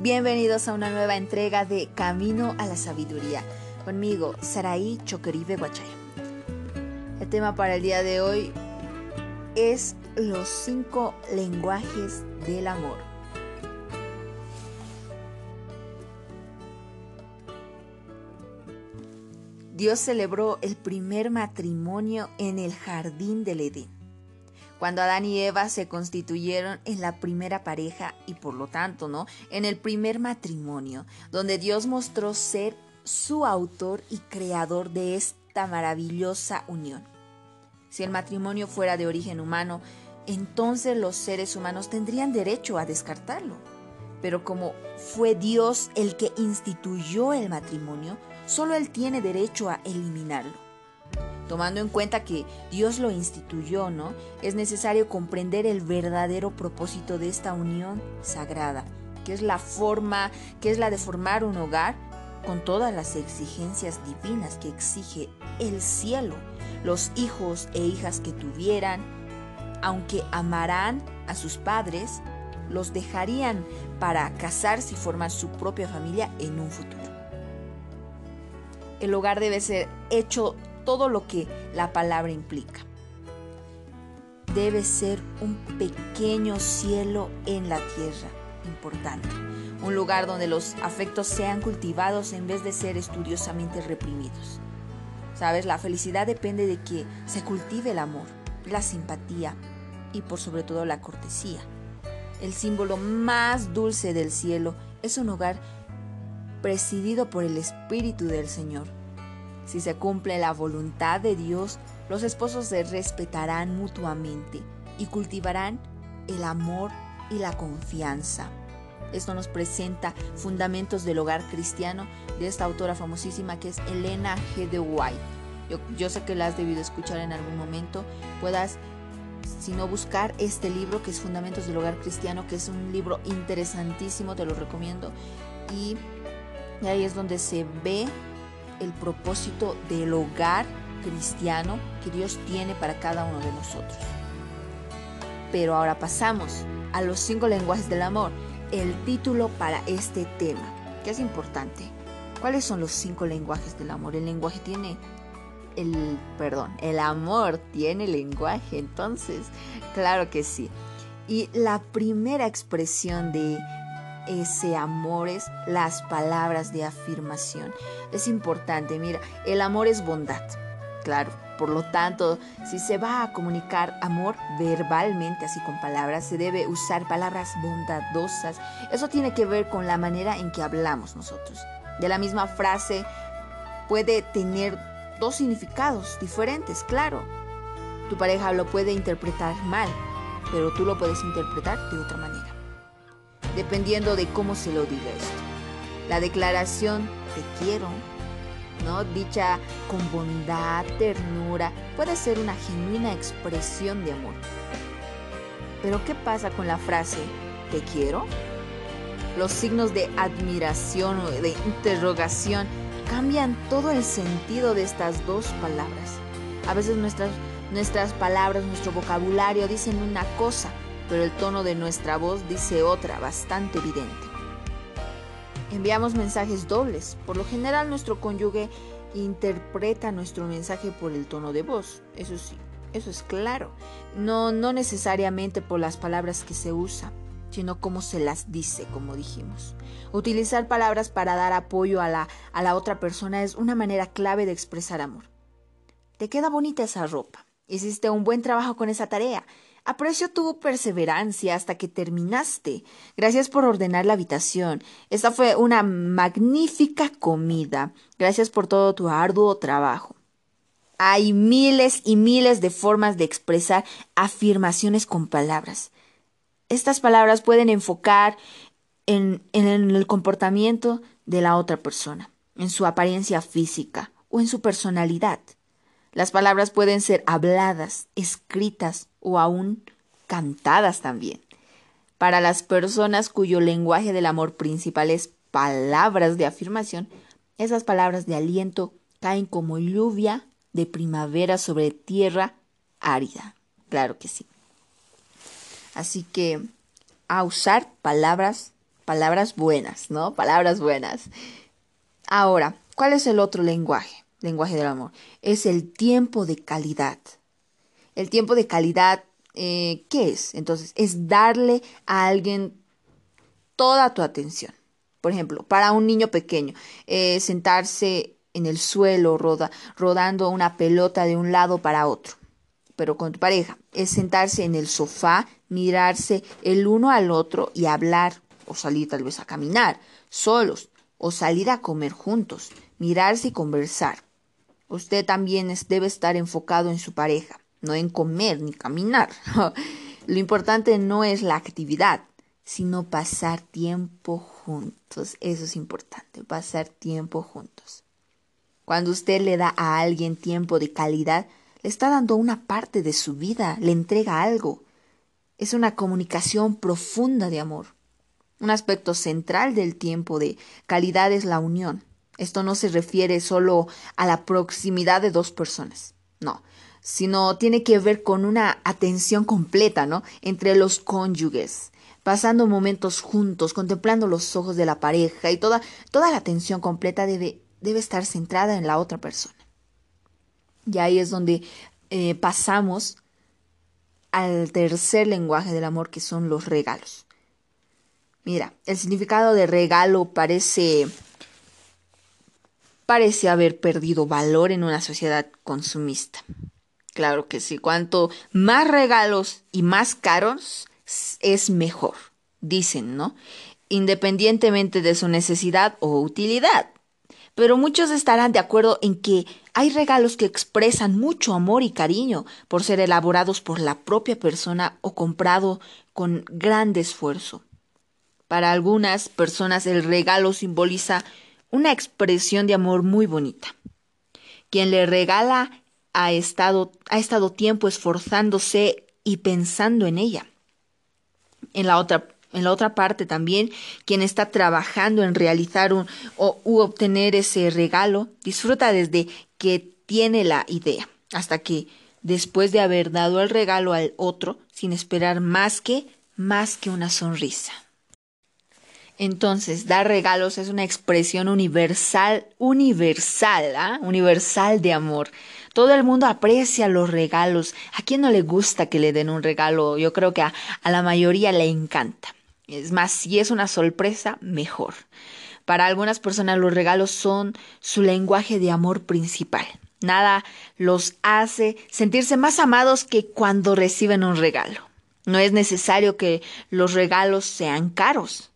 Bienvenidos a una nueva entrega de Camino a la Sabiduría. Conmigo, Saraí Choqueribe Guachay. El tema para el día de hoy es los cinco lenguajes del amor. Dios celebró el primer matrimonio en el jardín del Edén cuando Adán y Eva se constituyeron en la primera pareja y por lo tanto, ¿no? En el primer matrimonio, donde Dios mostró ser su autor y creador de esta maravillosa unión. Si el matrimonio fuera de origen humano, entonces los seres humanos tendrían derecho a descartarlo. Pero como fue Dios el que instituyó el matrimonio, solo Él tiene derecho a eliminarlo tomando en cuenta que Dios lo instituyó, ¿no? Es necesario comprender el verdadero propósito de esta unión sagrada, que es la forma, que es la de formar un hogar con todas las exigencias divinas que exige el cielo. Los hijos e hijas que tuvieran, aunque amarán a sus padres, los dejarían para casarse y formar su propia familia en un futuro. El hogar debe ser hecho todo lo que la palabra implica. Debe ser un pequeño cielo en la tierra, importante. Un lugar donde los afectos sean cultivados en vez de ser estudiosamente reprimidos. Sabes, la felicidad depende de que se cultive el amor, la simpatía y por sobre todo la cortesía. El símbolo más dulce del cielo es un hogar presidido por el Espíritu del Señor si se cumple la voluntad de Dios, los esposos se respetarán mutuamente y cultivarán el amor y la confianza. Esto nos presenta fundamentos del hogar cristiano de esta autora famosísima que es Elena G. de White. Yo, sé que la has debido escuchar en algún momento. Puedas, si no, buscar este libro que es Fundamentos del Hogar Cristiano, que es un libro interesantísimo, te lo recomiendo. y ahí es donde se ve el propósito del hogar cristiano que Dios tiene para cada uno de nosotros. Pero ahora pasamos a los cinco lenguajes del amor, el título para este tema, que es importante. ¿Cuáles son los cinco lenguajes del amor? El lenguaje tiene el, perdón, el amor tiene lenguaje, entonces, claro que sí. Y la primera expresión de ese amor es las palabras de afirmación. Es importante, mira, el amor es bondad, claro. Por lo tanto, si se va a comunicar amor verbalmente, así con palabras, se debe usar palabras bondadosas. Eso tiene que ver con la manera en que hablamos nosotros. De la misma frase puede tener dos significados diferentes, claro. Tu pareja lo puede interpretar mal, pero tú lo puedes interpretar de otra manera dependiendo de cómo se lo diga esto. La declaración te quiero, ¿no? dicha con bondad, ternura, puede ser una genuina expresión de amor. Pero ¿qué pasa con la frase te quiero? Los signos de admiración o de interrogación cambian todo el sentido de estas dos palabras. A veces nuestras, nuestras palabras, nuestro vocabulario dicen una cosa, pero el tono de nuestra voz dice otra, bastante evidente. Enviamos mensajes dobles. Por lo general nuestro cónyuge interpreta nuestro mensaje por el tono de voz. Eso sí, eso es claro. No, no necesariamente por las palabras que se usa, sino cómo se las dice, como dijimos. Utilizar palabras para dar apoyo a la, a la otra persona es una manera clave de expresar amor. Te queda bonita esa ropa. Hiciste un buen trabajo con esa tarea. Aprecio tu perseverancia hasta que terminaste. Gracias por ordenar la habitación. Esta fue una magnífica comida. Gracias por todo tu arduo trabajo. Hay miles y miles de formas de expresar afirmaciones con palabras. Estas palabras pueden enfocar en, en, el comportamiento de la otra persona, en su apariencia física o en su personalidad. Las palabras pueden ser habladas, escritas o aún cantadas también. Para las personas cuyo lenguaje del amor principal es palabras de afirmación, esas palabras de aliento caen como lluvia de primavera sobre tierra árida. Claro que sí. Así que a usar palabras palabras buenas, ¿no? Palabras buenas. Ahora, ¿cuál es el otro lenguaje? Lenguaje del amor. Es el tiempo de calidad. El tiempo de calidad, eh, ¿qué es? Entonces, es darle a alguien toda tu atención. Por ejemplo, para un niño pequeño, eh, sentarse en el suelo roda, rodando una pelota de un lado para otro. Pero con tu pareja, es sentarse en el sofá, mirarse el uno al otro y hablar, o salir tal vez a caminar, solos, o salir a comer juntos, mirarse y conversar. Usted también debe estar enfocado en su pareja, no en comer ni caminar. Lo importante no es la actividad, sino pasar tiempo juntos. Eso es importante, pasar tiempo juntos. Cuando usted le da a alguien tiempo de calidad, le está dando una parte de su vida, le entrega algo. Es una comunicación profunda de amor. Un aspecto central del tiempo de calidad es la unión. Esto no se refiere solo a la proximidad de dos personas, no, sino tiene que ver con una atención completa, ¿no? Entre los cónyuges, pasando momentos juntos, contemplando los ojos de la pareja y toda, toda la atención completa debe debe estar centrada en la otra persona. Y ahí es donde eh, pasamos al tercer lenguaje del amor, que son los regalos. Mira, el significado de regalo parece parece haber perdido valor en una sociedad consumista. Claro que sí, cuanto más regalos y más caros es mejor, dicen, ¿no? Independientemente de su necesidad o utilidad pero muchos estarán de acuerdo en que hay regalos que expresan mucho amor y cariño por ser elaborados por la propia persona o comprado con gran esfuerzo. Para algunas personas el regalo simboliza una expresión de amor muy bonita. Quien le regala ha estado, ha estado tiempo esforzándose y pensando en ella. En la otra en la otra parte también, quien está trabajando en realizar un, o u obtener ese regalo, disfruta desde que tiene la idea, hasta que después de haber dado el regalo al otro, sin esperar más que, más que una sonrisa. Entonces, dar regalos es una expresión universal, universal, ¿ah? universal de amor. Todo el mundo aprecia los regalos. ¿A quién no le gusta que le den un regalo? Yo creo que a la mayoría le encanta. Es más, si es una sorpresa, mejor. Para algunas personas los regalos son su lenguaje de amor principal. Nada los hace sentirse más amados que cuando reciben un regalo. No es necesario que los regalos sean caros.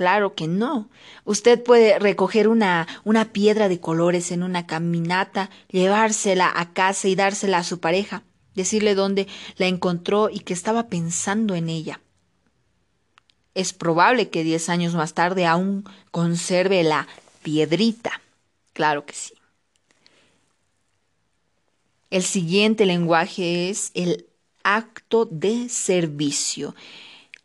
Claro que no. Usted puede recoger una, una piedra de colores en una caminata, llevársela a casa y dársela a su pareja, decirle dónde la encontró y que estaba pensando en ella. Es probable que diez años más tarde aún conserve la piedrita. Claro que sí. El siguiente lenguaje es el acto de servicio.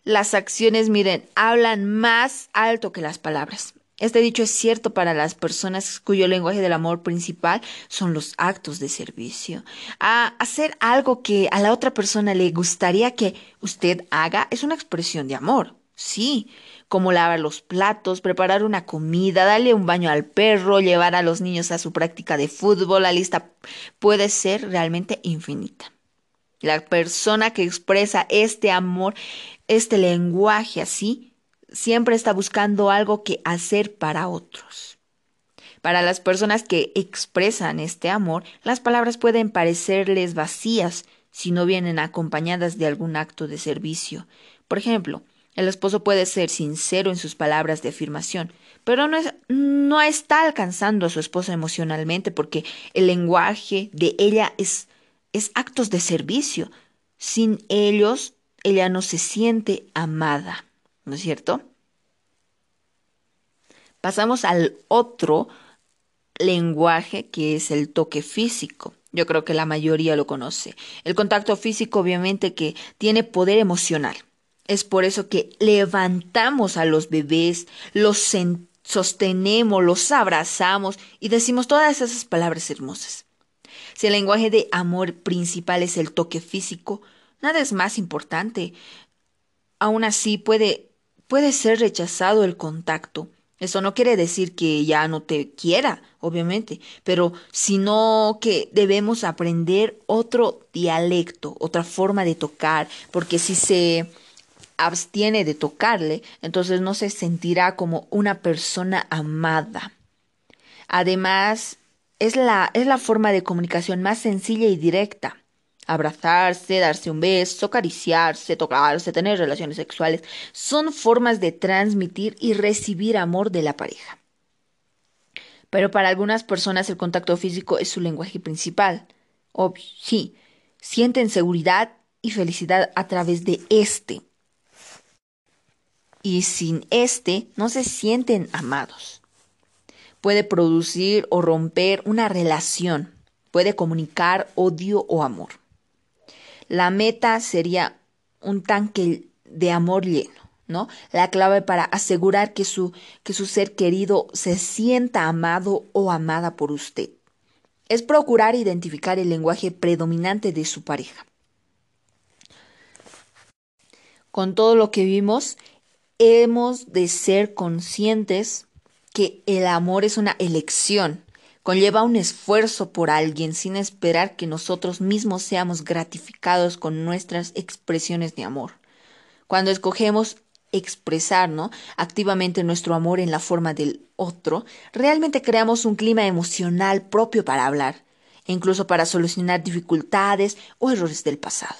Las acciones, miren, hablan más alto que las palabras. Este dicho es cierto para las personas cuyo lenguaje del amor principal son los actos de servicio. A hacer algo que a la otra persona le gustaría que usted haga es una expresión de amor. Sí, como lavar los platos, preparar una comida, darle un baño al perro, llevar a los niños a su práctica de fútbol, la lista puede ser realmente infinita. La persona que expresa este amor, este lenguaje así, siempre está buscando algo que hacer para otros. Para las personas que expresan este amor, las palabras pueden parecerles vacías si no vienen acompañadas de algún acto de servicio. Por ejemplo, el esposo puede ser sincero en sus palabras de afirmación, pero no, no está alcanzando a su esposa emocionalmente porque el lenguaje de ella es, es actos de servicio. Sin ellos, ella no se siente amada, ¿no es cierto? Pasamos al otro lenguaje que es el toque físico. Yo creo que la mayoría lo conoce. El contacto físico obviamente que tiene poder emocional. Es por eso que levantamos a los bebés, los sostenemos, los abrazamos y decimos todas esas palabras hermosas. Si el lenguaje de amor principal es el toque físico, nada es más importante. Aún así puede, puede ser rechazado el contacto. Eso no quiere decir que ya no te quiera, obviamente, pero sino que debemos aprender otro dialecto, otra forma de tocar, porque si se abstiene de tocarle, entonces no se sentirá como una persona amada. Además, es la, es la forma de comunicación más sencilla y directa. Abrazarse, darse un beso, acariciarse, tocarse, tener relaciones sexuales, son formas de transmitir y recibir amor de la pareja. Pero para algunas personas el contacto físico es su lenguaje principal. Obvio, sí, sienten seguridad y felicidad a través de este. Y sin este no se sienten amados. Puede producir o romper una relación. Puede comunicar odio o amor. La meta sería un tanque de amor lleno, ¿no? La clave para asegurar que su, que su ser querido se sienta amado o amada por usted es procurar identificar el lenguaje predominante de su pareja. Con todo lo que vimos, hemos de ser conscientes que el amor es una elección Conlleva un esfuerzo por alguien sin esperar que nosotros mismos seamos gratificados con nuestras expresiones de amor. Cuando escogemos expresar activamente nuestro amor en la forma del otro, realmente creamos un clima emocional propio para hablar, incluso para solucionar dificultades o errores del pasado.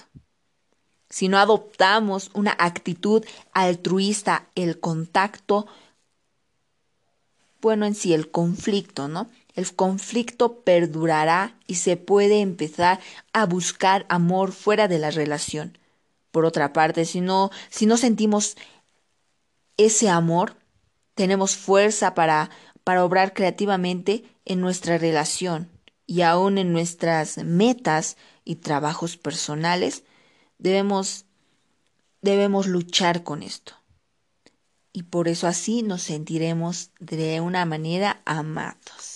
Si no adoptamos una actitud altruista, el contacto, bueno en sí, el conflicto, ¿no? el conflicto perdurará y se puede empezar a buscar amor fuera de la relación. Por otra parte, si no, si no sentimos ese amor, tenemos fuerza para, para obrar creativamente en nuestra relación y aún en nuestras metas y trabajos personales, debemos, debemos luchar con esto. Y por eso así nos sentiremos de una manera amados.